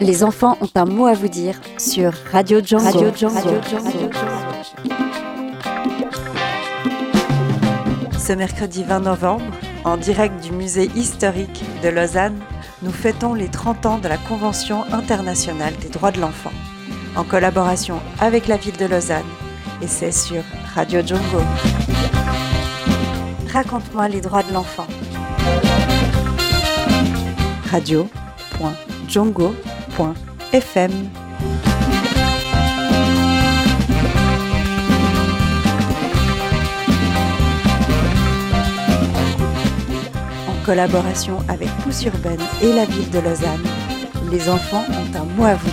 Les enfants ont un mot à vous dire sur Radio Django. Radio Django. Radio Django. Ce mercredi 20 novembre, en direct du musée historique de Lausanne, nous fêtons les 30 ans de la Convention internationale des droits de l'enfant, en collaboration avec la ville de Lausanne, et c'est sur Radio Django. Raconte-moi les droits de l'enfant. Radio.django.fm En collaboration avec Pousse Urbaine et la ville de Lausanne, les enfants ont un mot à vous